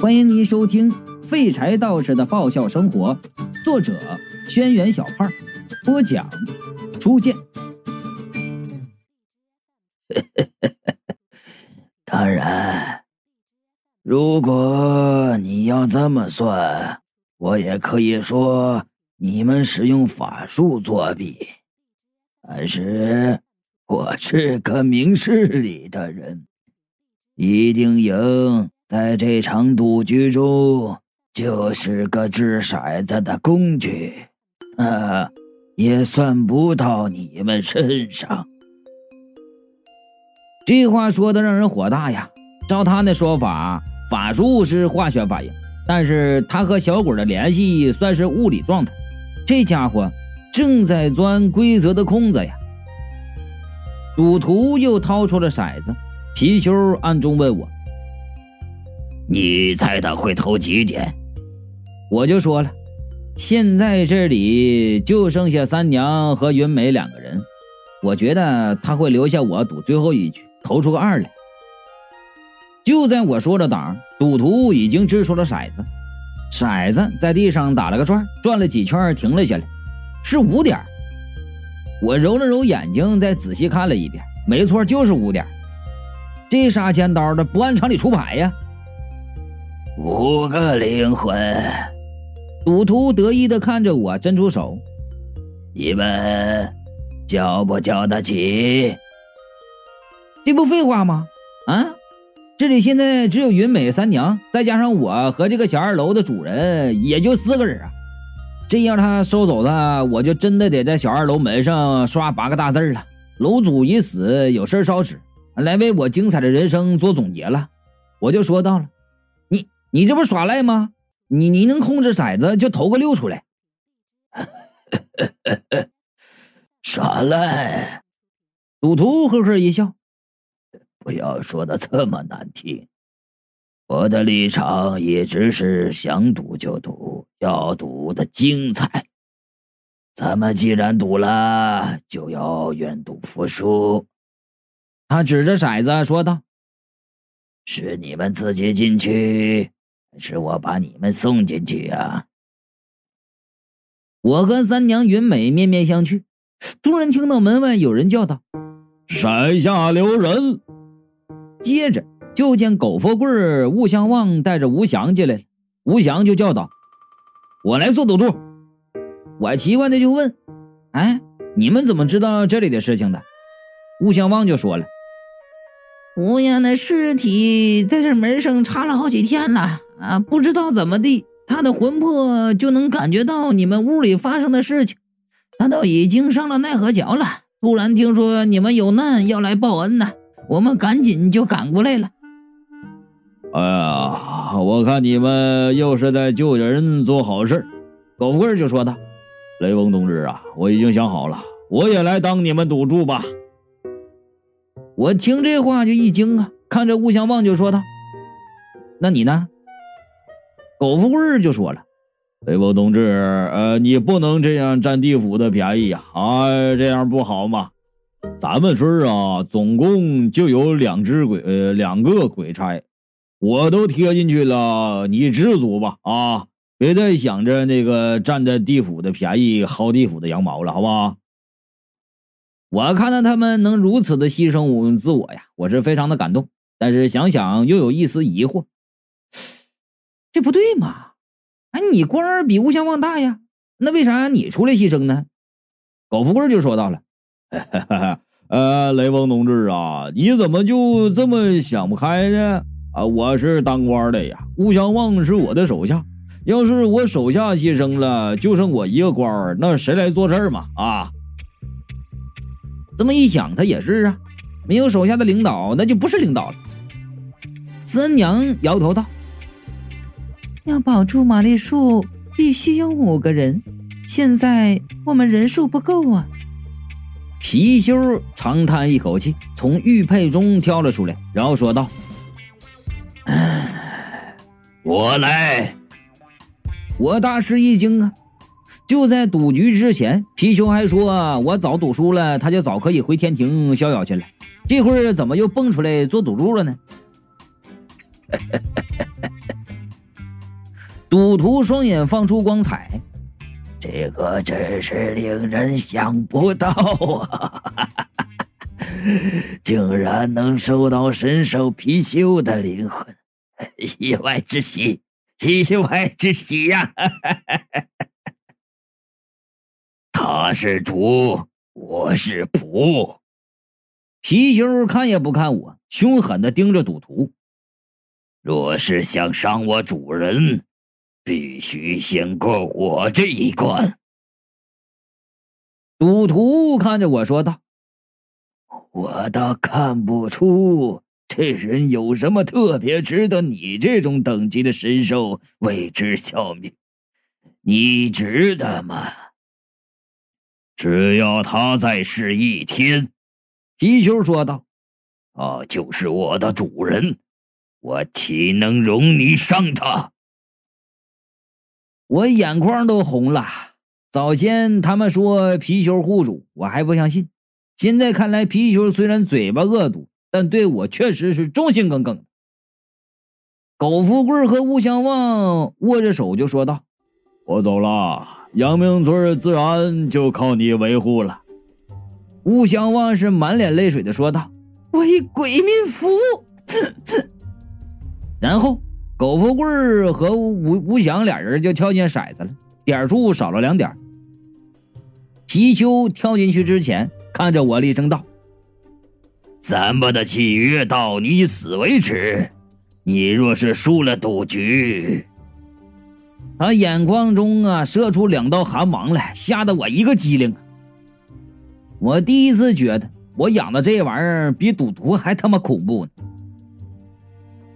欢迎您收听《废柴道士的爆笑生活》，作者：轩辕小胖，播讲：初见。当然，如果你要这么算，我也可以说你们使用法术作弊。但是，我是个明事理的人，一定赢。在这场赌局中，就是个掷骰子的工具，啊，也算不到你们身上。这话说的让人火大呀！照他那说法，法术是化学反应，但是他和小鬼的联系算是物理状态。这家伙正在钻规则的空子呀！赌徒又掏出了骰子，貔貅暗中问我。你猜他会投几点？我就说了，现在这里就剩下三娘和云美两个人，我觉得他会留下我赌最后一局，投出个二来。就在我说着档，赌徒已经掷出了骰子，骰子在地上打了个转，转了几圈停了下来，是五点。我揉了揉眼睛，再仔细看了一遍，没错，就是五点。这杀千刀的不按常理出牌呀！五个灵魂，赌徒得意的看着我，伸出手：“你们交不交得起？这不废话吗？啊，这里现在只有云美三娘，再加上我和这个小二楼的主人，也就四个人啊。这要他收走他，我就真的得在小二楼门上刷八个大字了：楼主已死，有事烧纸，来为我精彩的人生做总结了。”我就说到了。你这不耍赖吗？你你能控制骰子就投个六出来，耍赖！赌徒呵呵一笑，不要说的这么难听。我的立场一直是想赌就赌，要赌的精彩。咱们既然赌了，就要愿赌服输。他指着骰子说道：“是你们自己进去。”是我把你们送进去啊！我和三娘云美面面相觑，突然听到门外有人叫道：“山下留人！”接着就见苟富贵、吴相望带着吴祥进来了。吴祥就叫道：“我来做赌注。”我奇怪的就问：“哎，你们怎么知道这里的事情的？”吴相望就说了：“吴阳的尸体在这门上插了好几天了。”啊，不知道怎么地，他的魂魄就能感觉到你们屋里发生的事情。他都已经上了奈何桥了，突然听说你们有难要来报恩呢，我们赶紧就赶过来了。哎呀，我看你们又是在救人做好事。狗富贵就说道：“雷锋同志啊，我已经想好了，我也来当你们赌注吧。”我听这话就一惊啊，看着吴相望就说道：“那你呢？”狗富贵就说了：“雷锋同志，呃，你不能这样占地府的便宜呀！啊，这样不好嘛。咱们村啊，总共就有两只鬼，呃，两个鬼差，我都贴进去了。你知足吧，啊，别再想着那个占着地府的便宜，薅地府的羊毛了，好不好？我看到他们能如此的牺牲自我呀，我是非常的感动，但是想想又有一丝疑惑。”这不对嘛？哎，你官儿比吴相望大呀，那为啥你出来牺牲呢？狗富贵就说到了：“哈哈哈呃，雷锋同志啊，你怎么就这么想不开呢？啊，我是当官的呀，吴相望是我的手下，要是我手下牺牲了，就剩我一个官儿，那谁来做事儿嘛？啊，这么一想，他也是啊，没有手下的领导，那就不是领导了。”三娘摇头道。要保住玛丽树，必须有五个人。现在我们人数不够啊！貔貅长叹一口气，从玉佩中挑了出来，然后说道：“我来。”我大吃一惊啊！就在赌局之前，貔貅还说我早赌输了，他就早可以回天庭逍遥去了。这会儿怎么又蹦出来做赌注了呢？赌徒双眼放出光彩，这个真是令人想不到啊！竟然能收到神兽貔貅的灵魂，意外之喜，意外之喜呀！他是主，我是仆。貔貅看也不看我，凶狠的盯着赌徒。若是想伤我主人，必须先过我这一关。赌徒看着我说道：“我倒看不出这人有什么特别值得你这种等级的神兽为之效命。你值得吗？只要他再试一天。”貔貅说道：“他就是我的主人。”我岂能容你伤他？我眼眶都红了。早先他们说貔貅护主，我还不相信。现在看来，貔貅虽然嘴巴恶毒，但对我确实是忠心耿耿。苟富贵和吴相望握着手就说道：“我走了，阳明村自然就靠你维护了。”吴相望是满脸泪水的说道：“为鬼民服务。”然后，苟富贵和吴吴祥俩人就跳进骰子了，点数少了两点。貔貅跳进去之前，看着我厉声道：“咱们的契约到你死为止。你若是输了赌局……”他眼眶中啊射出两道寒芒来，吓得我一个机灵。我第一次觉得，我养的这玩意儿比赌徒还他妈恐怖呢。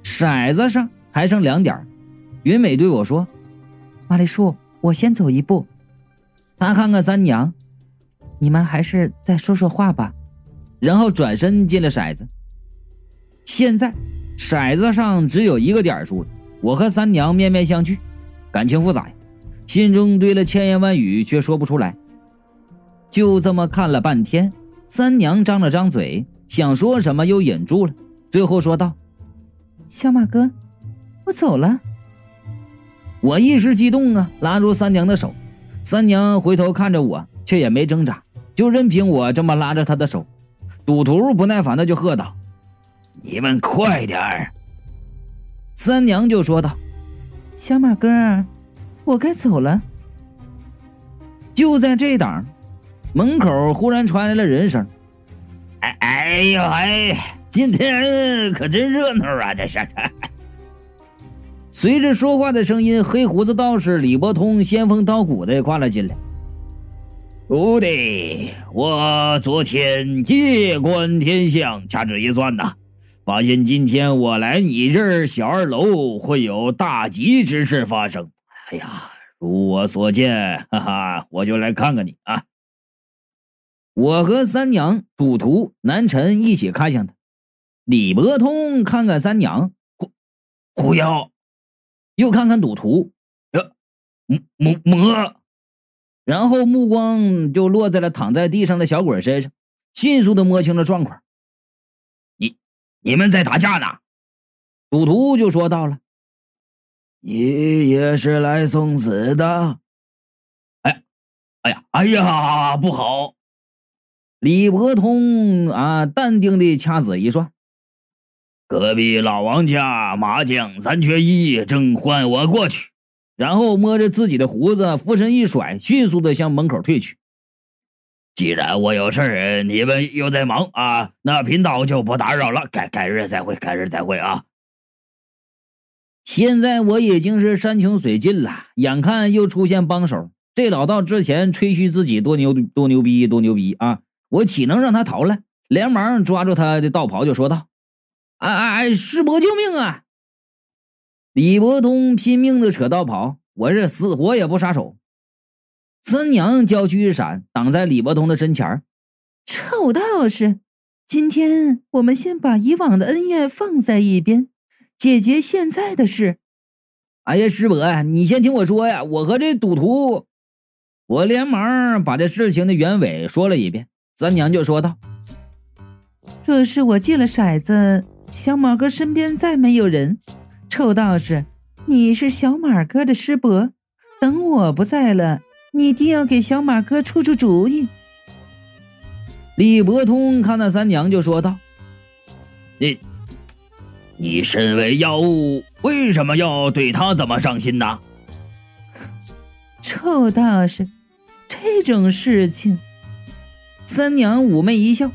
骰子上还剩两点，云美对我说：“玛丽树，我先走一步。”他看看三娘，你们还是再说说话吧。然后转身进了骰子。现在骰子上只有一个点数了。我和三娘面面相觑，感情复杂，心中堆了千言万语，却说不出来。就这么看了半天，三娘张了张嘴，想说什么又忍住了，最后说道。小马哥，我走了。我一时激动啊，拉住三娘的手。三娘回头看着我，却也没挣扎，就任凭我这么拉着她的手。赌徒不耐烦的就喝道：“你们快点儿！”三娘就说道：“小马哥，我该走了。”就在这档，门口忽然传来了人声：“哎哎呦哎！”今天可真热闹啊！这是。随着说话的声音，黑胡子道士李伯通仙风道骨的跨了进来。徒弟，我昨天夜观天象，掐指一算呐，发现今天我来你这儿小二楼会有大吉之事发生。哎呀，如我所见，哈哈，我就来看看你啊。我和三娘、赌徒、南辰一起看向他。李伯通看看三娘，狐狐妖，又看看赌徒，呀，魔魔，然后目光就落在了躺在地上的小鬼身上，迅速的摸清了状况。你你们在打架呢？赌徒就说到了。你也是来送死的？哎，哎呀，哎呀，不好！李伯通啊，淡定的掐指一算。隔壁老王家麻将三缺一，正唤我过去。然后摸着自己的胡子，俯身一甩，迅速的向门口退去。既然我有事儿，你们又在忙啊，那贫道就不打扰了。改改日再会，改日再会啊！现在我已经是山穷水尽了，眼看又出现帮手，这老道之前吹嘘自己多牛多牛逼多牛逼啊，我岂能让他逃了？连忙抓住他的道袍就说道。哎哎哎！师伯救命啊！李伯通拼命的扯道跑，我这死活也不撒手。三娘娇躯一闪，挡在李伯通的身前臭道士，今天我们先把以往的恩怨放在一边，解决现在的事。哎呀，师伯，你先听我说呀！我和这赌徒……我连忙把这事情的原委说了一遍。三娘就说道：“这是我借了骰子。”小马哥身边再没有人，臭道士，你是小马哥的师伯，等我不在了，你一定要给小马哥出出主意。”李伯通看那三娘就说道：“你，你身为妖物，为什么要对他这么上心呢？”臭道士，这种事情。三娘妩媚一笑，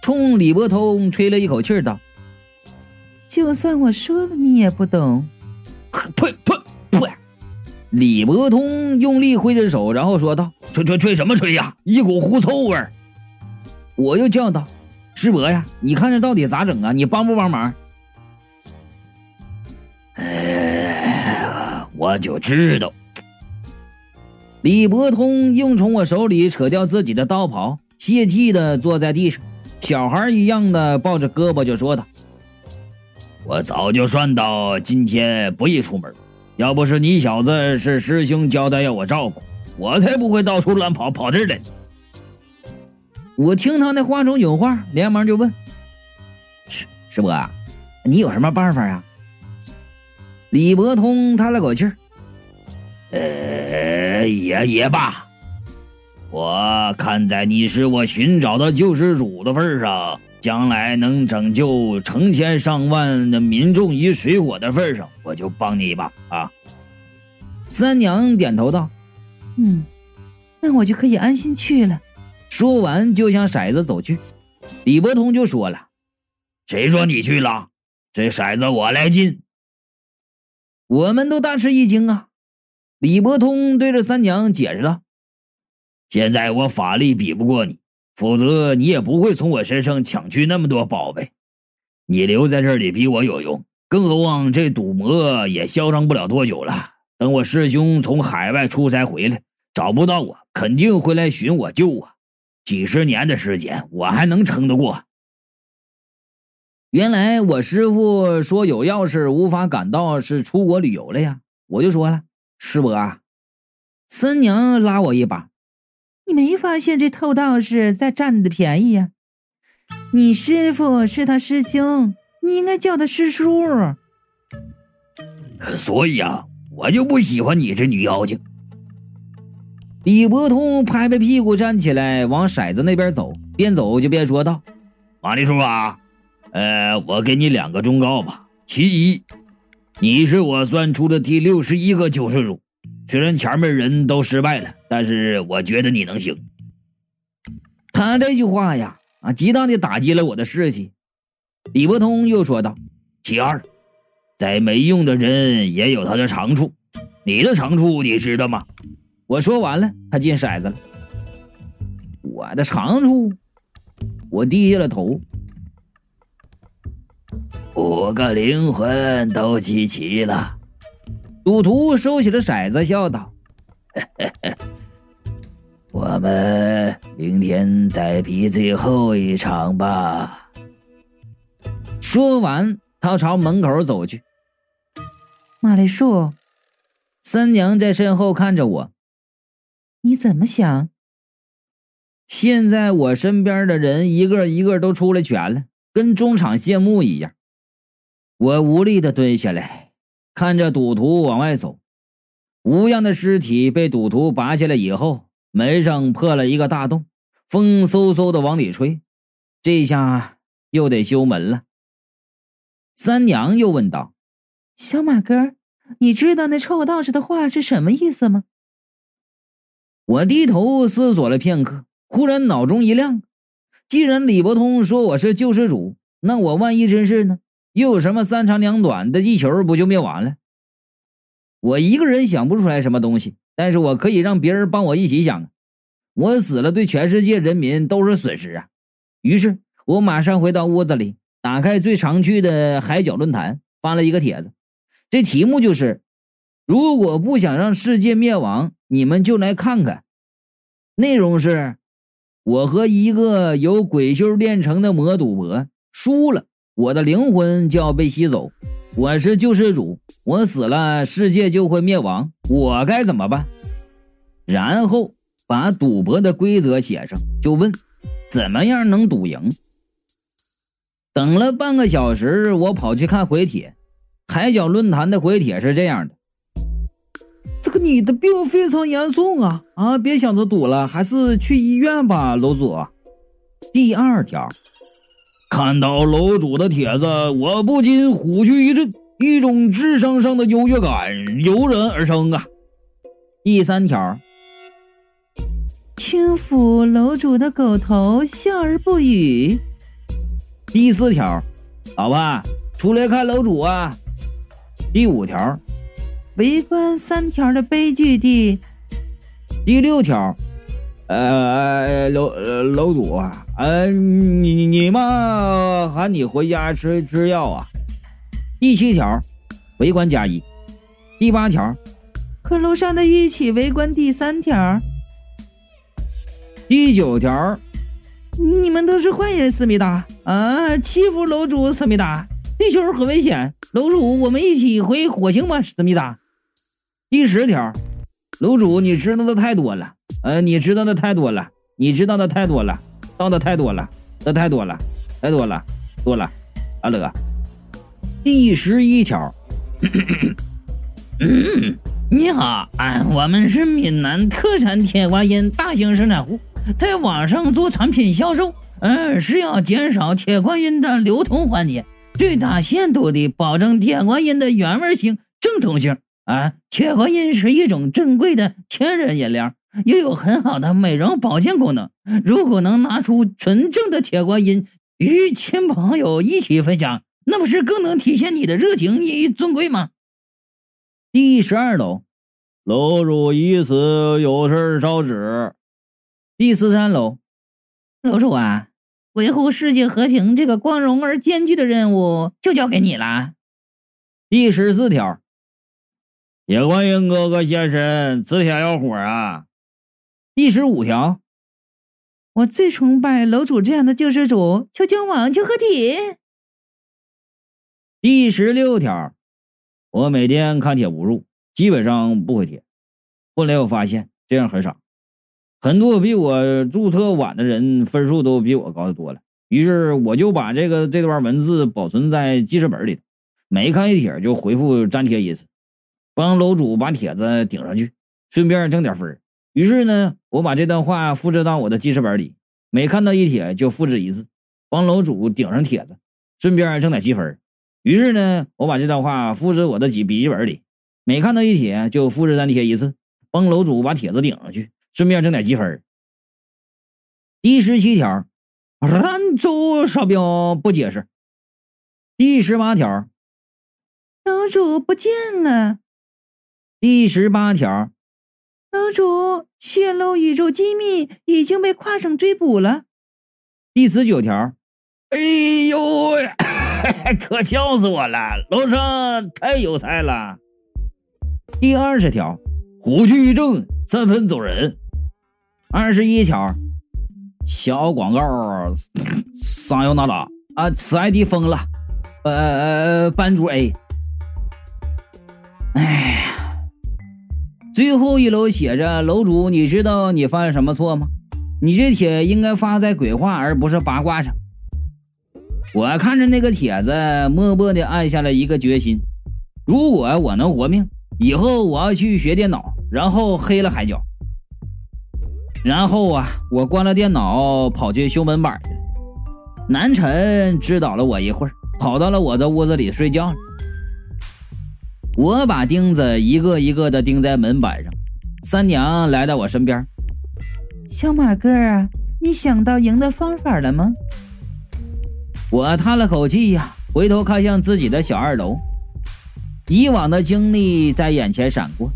冲李伯通吹了一口气道：“就算我说了，你也不懂。”呸呸呸！李伯通用力挥着手，然后说道：“吹吹吹什么吹呀？一股狐臭味儿！”我又叫道：“师伯呀，你看这到底咋整啊？你帮不帮忙？”哎，我就知道。李伯通硬从我手里扯掉自己的道袍，泄气的坐在地上，小孩一样的抱着胳膊就说道：“我早就算到今天不宜出门，要不是你小子是师兄交代要我照顾，我才不会到处乱跑跑这儿来。”我听他那话中有话，连忙就问：“师师伯，你有什么办法啊？”李伯通叹了口气。呃，也也罢，我看在你是我寻找的救世主的份上，将来能拯救成千上万的民众于水火的份上，我就帮你一把啊！三娘点头道：“嗯，那我就可以安心去了。”说完就向骰子走去。李伯通就说了：“谁说你去了？这骰子我来进。”我们都大吃一惊啊！李伯通对着三娘解释道：“现在我法力比不过你，否则你也不会从我身上抢去那么多宝贝。你留在这里比我有用，更何况这赌魔也嚣张不了多久了。等我师兄从海外出差回来，找不到我，肯定会来寻我救我。几十年的时间，我还能撑得过。”原来我师傅说有要事无法赶到，是出国旅游了呀。我就说了。师伯啊，三娘拉我一把，你没发现这偷道士在占你的便宜呀？你师傅是他师兄，你应该叫他师叔。所以啊，我就不喜欢你这女妖精。李伯通拍拍屁股站起来，往骰子那边走，边走就边说道：“马丽叔啊，呃，我给你两个忠告吧。其一。”你是我算出的第六十一个救世主，虽然前面人都失败了，但是我觉得你能行。他这句话呀，啊，极大的打击了我的士气。李伯通又说道：“其二，再没用的人也有他的长处，你的长处你知道吗？”我说完了，他进骰子了。我的长处，我低下了头。五个灵魂都集齐了，赌徒收起了骰子，笑道：“我们明天再比最后一场吧。”说完，他朝门口走去。马丽树，三娘在身后看着我：“你怎么想？”现在我身边的人一个一个都出来全了，跟中场谢幕一样。我无力的蹲下来，看着赌徒往外走。吴样的尸体被赌徒拔下来以后，门上破了一个大洞，风嗖嗖的往里吹。这下又得修门了。三娘又问道：“小马哥，你知道那臭道士的话是什么意思吗？”我低头思索了片刻，忽然脑中一亮：既然李伯通说我是救世主，那我万一真是呢？又有什么三长两短的？地球不就灭亡了？我一个人想不出来什么东西，但是我可以让别人帮我一起想。我死了，对全世界人民都是损失啊！于是我马上回到屋子里，打开最常去的海角论坛，发了一个帖子。这题目就是：如果不想让世界灭亡，你们就来看看。内容是：我和一个由鬼修炼成的魔赌博输了。我的灵魂就要被吸走，我是救世主，我死了，世界就会灭亡，我该怎么办？然后把赌博的规则写上，就问怎么样能赌赢。等了半个小时，我跑去看回帖，海角论坛的回帖是这样的：这个你的病非常严重啊啊！别想着赌了，还是去医院吧，楼主。第二条，看到楼主的帖子，我不禁虎躯一震，一种智商上的优越感油然而生啊。第三条，轻抚楼主的狗头，笑而不语。第四条，老婆出来看楼主啊。第五条，围观三条的悲剧地。第六条。呃，楼楼主啊，呃，你你妈喊你回家吃吃药啊。第七条，围观加一。第八条，和楼上的一起围观。第三条，第九条，你们都是坏人，思密达啊，欺负楼主，思密达，地球很危险，楼主，我们一起回火星吧，思密达。第十条，楼主，你知道的太多了。呃，你知道的太多了，你知道的太多了，道的太多了，的太多了，太多了，多了。阿乐，第十一条，你好，啊，我们是闽南特产铁观音大型生产户，在网上做产品销售，嗯，是要减少铁观音的流通环节，最大限度的保证铁观音的原味性、正统性。啊，铁观音是一种珍贵的天然饮料。又有很好的美容保健功能。如果能拿出纯正的铁观音与亲朋友一起分享，那不是更能体现你的热情与尊贵吗？第十二楼，楼主已死，有事烧纸。第十三楼，楼主啊，维护世界和平这个光荣而艰巨的任务就交给你了。第十四条，铁观音哥哥现身，此铁要火啊！第十五条，我最崇拜楼主这样的救世主，求救网，求合体。第十六条，我每天看帖无数，基本上不回帖。后来我发现这样很傻，很多比我注册晚的人分数都比我高的多了。于是我就把这个这段文字保存在记事本里头，每看一帖就回复粘贴一次，帮楼主把帖子顶上去，顺便挣点分。于是呢，我把这段话复制到我的记事本里，每看到一帖就复制一次，帮楼主顶上帖子，顺便挣点积分。于是呢，我把这段话复制我的几笔记本里，每看到一帖就复制粘贴一次，帮楼主把帖子顶上去，顺便挣点积分。第十七条，兰州烧饼不解释。第十八条，楼主不见了。第十八条。楼主泄露宇宙机密已经被跨省追捕了。第十九条，哎呦，可笑死我了！楼上太有才了。第二十条，虎躯一震，三分走人。二十一条，小广告，商用哪吒啊？此 ID 封了。呃，班主 A。哎。最后一楼写着：“楼主，你知道你犯了什么错吗？你这帖应该发在鬼话而不是八卦上。”我看着那个帖子，默默的按下了一个决心：如果我能活命，以后我要去学电脑，然后黑了海角。然后啊，我关了电脑，跑去修门板去了。南辰指导了我一会儿，跑到了我的屋子里睡觉了。我把钉子一个一个的钉在门板上。三娘来到我身边，小马哥啊，你想到赢的方法了吗？我叹了口气呀，回头看向自己的小二楼，以往的经历在眼前闪过：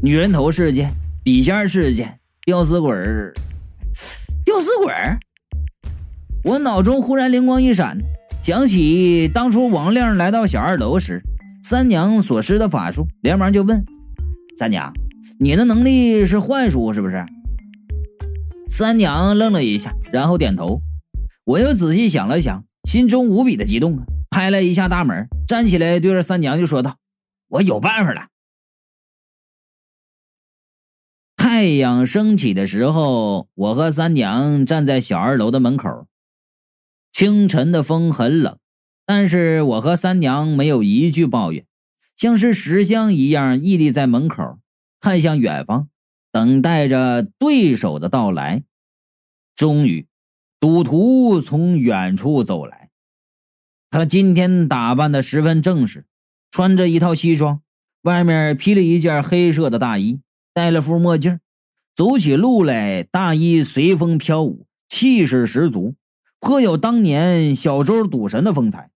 女人头事件、笔仙事件、吊死鬼儿、吊死鬼儿。我脑中忽然灵光一闪，想起当初王亮来到小二楼时。三娘所施的法术，连忙就问：“三娘，你的能力是幻术是不是？”三娘愣了一下，然后点头。我又仔细想了想，心中无比的激动啊，拍了一下大门，站起来对着三娘就说道：“我有办法了。”太阳升起的时候，我和三娘站在小二楼的门口。清晨的风很冷。但是我和三娘没有一句抱怨，像是石像一样屹立在门口，看向远方，等待着对手的到来。终于，赌徒从远处走来，他今天打扮的十分正式，穿着一套西装，外面披了一件黑色的大衣，戴了副墨镜，走起路来大衣随风飘舞，气势十足，颇有当年小周赌神的风采。